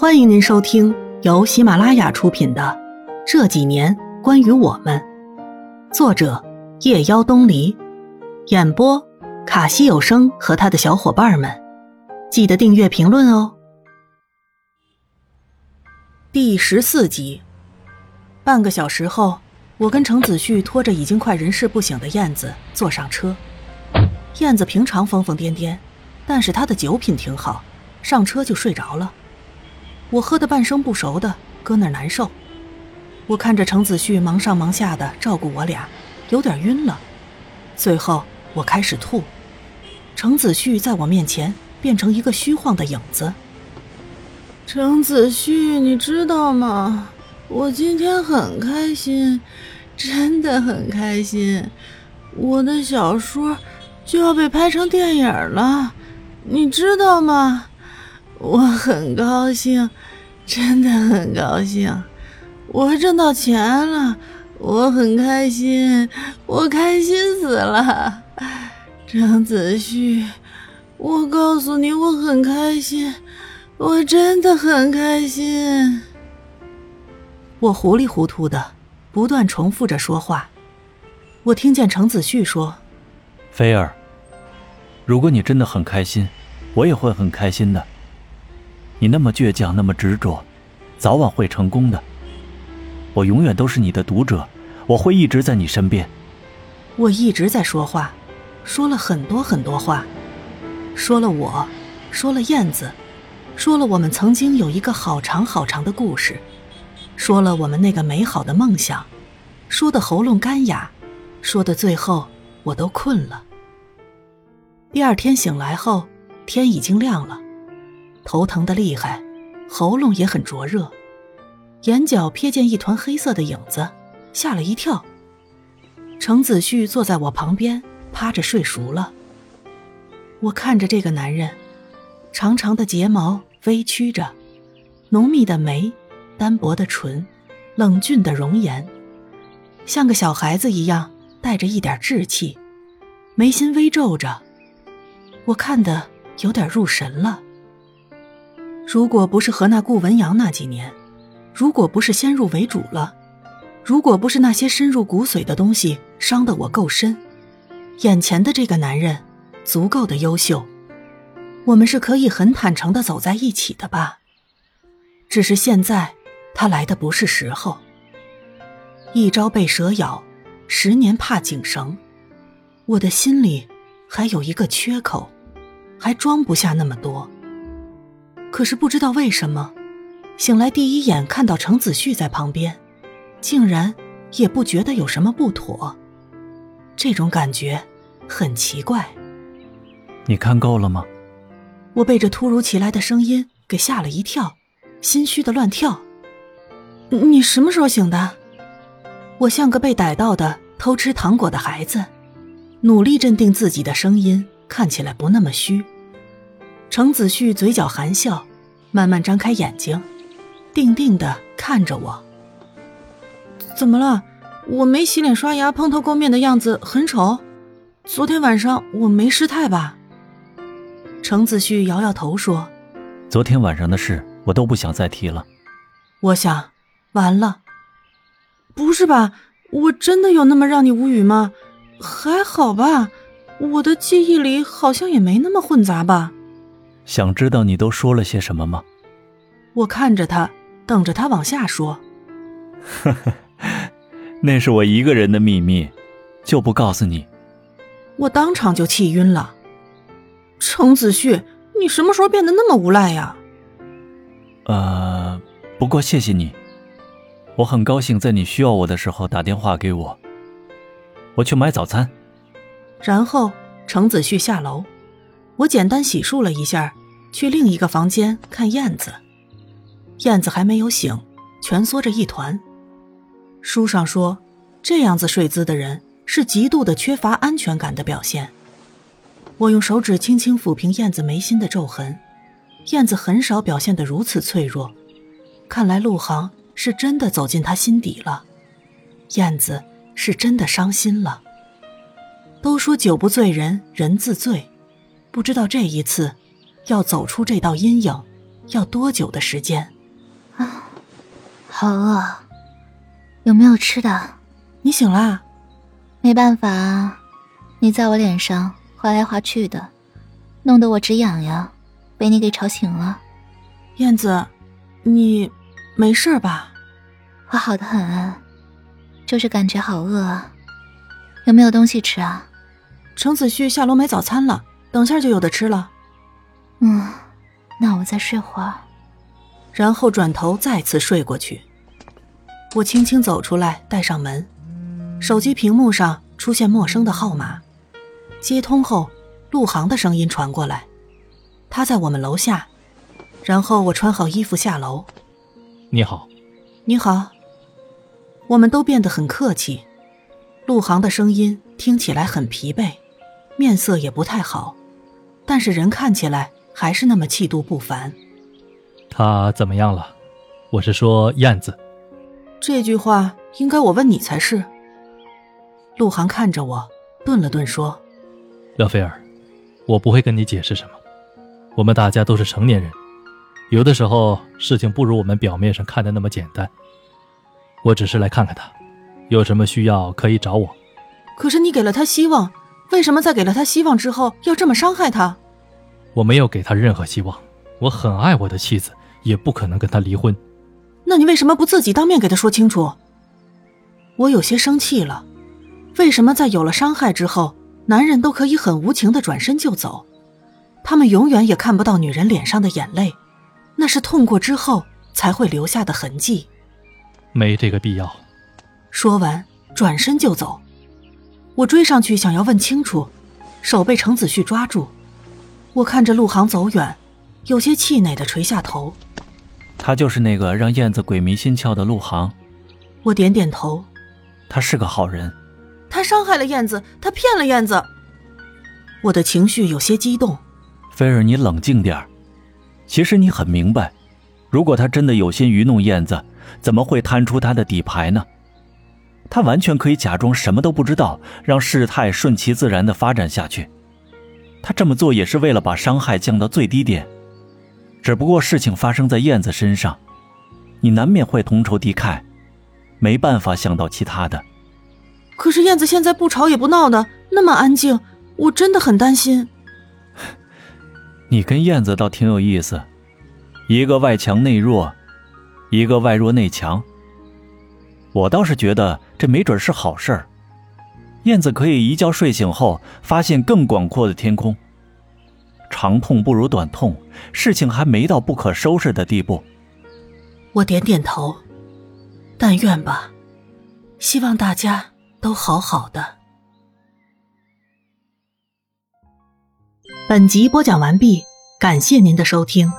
欢迎您收听由喜马拉雅出品的《这几年关于我们》，作者夜妖东篱，演播卡西有声和他的小伙伴们。记得订阅、评论哦。第十四集，半个小时后，我跟程子旭拖着已经快人事不省的燕子坐上车。燕子平常疯疯癫癫，但是她的酒品挺好，上车就睡着了。我喝得半生不熟的，搁那难受。我看着程子旭忙上忙下的照顾我俩，有点晕了。最后我开始吐，程子旭在我面前变成一个虚晃的影子。程子旭，你知道吗？我今天很开心，真的很开心。我的小说就要被拍成电影了，你知道吗？我很高兴，真的很高兴，我挣到钱了，我很开心，我开心死了。张子旭，我告诉你，我很开心，我真的很开心。我糊里糊涂的，不断重复着说话。我听见程子旭说：“菲儿，如果你真的很开心，我也会很开心的。”你那么倔强，那么执着，早晚会成功的。我永远都是你的读者，我会一直在你身边。我一直在说话，说了很多很多话，说了我，说了燕子，说了我们曾经有一个好长好长的故事，说了我们那个美好的梦想，说的喉咙干哑，说的最后我都困了。第二天醒来后，天已经亮了。头疼的厉害，喉咙也很灼热，眼角瞥见一团黑色的影子，吓了一跳。程子旭坐在我旁边，趴着睡熟了。我看着这个男人，长长的睫毛微曲着，浓密的眉，单薄的唇，冷峻的容颜，像个小孩子一样，带着一点稚气，眉心微皱着。我看的有点入神了。如果不是和那顾文阳那几年，如果不是先入为主了，如果不是那些深入骨髓的东西伤得我够深，眼前的这个男人足够的优秀，我们是可以很坦诚的走在一起的吧？只是现在，他来的不是时候。一朝被蛇咬，十年怕井绳，我的心里还有一个缺口，还装不下那么多。可是不知道为什么，醒来第一眼看到程子旭在旁边，竟然也不觉得有什么不妥。这种感觉很奇怪。你看够了吗？我被这突如其来的声音给吓了一跳，心虚的乱跳。你什么时候醒的？我像个被逮到的偷吃糖果的孩子，努力镇定自己的声音，看起来不那么虚。程子旭嘴角含笑，慢慢张开眼睛，定定的看着我。怎么了？我没洗脸刷牙、蓬头垢面的样子很丑？昨天晚上我没失态吧？程子旭摇摇头说：“昨天晚上的事我都不想再提了。”我想，完了。不是吧？我真的有那么让你无语吗？还好吧，我的记忆里好像也没那么混杂吧。想知道你都说了些什么吗？我看着他，等着他往下说。呵呵，那是我一个人的秘密，就不告诉你。我当场就气晕了。程子旭，你什么时候变得那么无赖呀？呃，不过谢谢你，我很高兴在你需要我的时候打电话给我。我去买早餐。然后程子旭下楼，我简单洗漱了一下。去另一个房间看燕子，燕子还没有醒，蜷缩着一团。书上说，这样子睡姿的人是极度的缺乏安全感的表现。我用手指轻轻抚平燕子眉心的皱痕，燕子很少表现得如此脆弱，看来陆航是真的走进他心底了，燕子是真的伤心了。都说酒不醉人人自醉，不知道这一次。要走出这道阴影，要多久的时间。啊，好饿，有没有吃的？你醒啦？没办法，你在我脸上划来划去的，弄得我直痒痒，被你给吵醒了。燕子，你没事吧？我好的很，就是感觉好饿。有没有东西吃啊？程子旭下楼买早餐了，等下就有的吃了。嗯，那我再睡会儿，然后转头再次睡过去。我轻轻走出来，带上门，手机屏幕上出现陌生的号码，接通后，陆航的声音传过来，他在我们楼下。然后我穿好衣服下楼。你好，你好。我们都变得很客气。陆航的声音听起来很疲惫，面色也不太好，但是人看起来还是那么气度不凡。他怎么样了？我是说燕子。这句话应该我问你才是。陆晗看着我，顿了顿说：“廖菲儿，我不会跟你解释什么。我们大家都是成年人。”有的时候，事情不如我们表面上看的那么简单。我只是来看看他，有什么需要可以找我。可是你给了他希望，为什么在给了他希望之后要这么伤害他？我没有给他任何希望，我很爱我的妻子，也不可能跟他离婚。那你为什么不自己当面给他说清楚？我有些生气了，为什么在有了伤害之后，男人都可以很无情的转身就走？他们永远也看不到女人脸上的眼泪。那是痛过之后才会留下的痕迹，没这个必要。说完，转身就走。我追上去想要问清楚，手被程子旭抓住。我看着陆航走远，有些气馁的垂下头。他就是那个让燕子鬼迷心窍的陆航。我点点头。他是个好人。他伤害了燕子，他骗了燕子。我的情绪有些激动。菲儿，你冷静点儿。其实你很明白，如果他真的有心愚弄燕子，怎么会摊出他的底牌呢？他完全可以假装什么都不知道，让事态顺其自然的发展下去。他这么做也是为了把伤害降到最低点。只不过事情发生在燕子身上，你难免会同仇敌忾，没办法想到其他的。可是燕子现在不吵也不闹的，那么安静，我真的很担心。你跟燕子倒挺有意思，一个外强内弱，一个外弱内强。我倒是觉得这没准是好事儿，燕子可以一觉睡醒后发现更广阔的天空。长痛不如短痛，事情还没到不可收拾的地步。我点点头，但愿吧，希望大家都好好的。本集播讲完毕，感谢您的收听。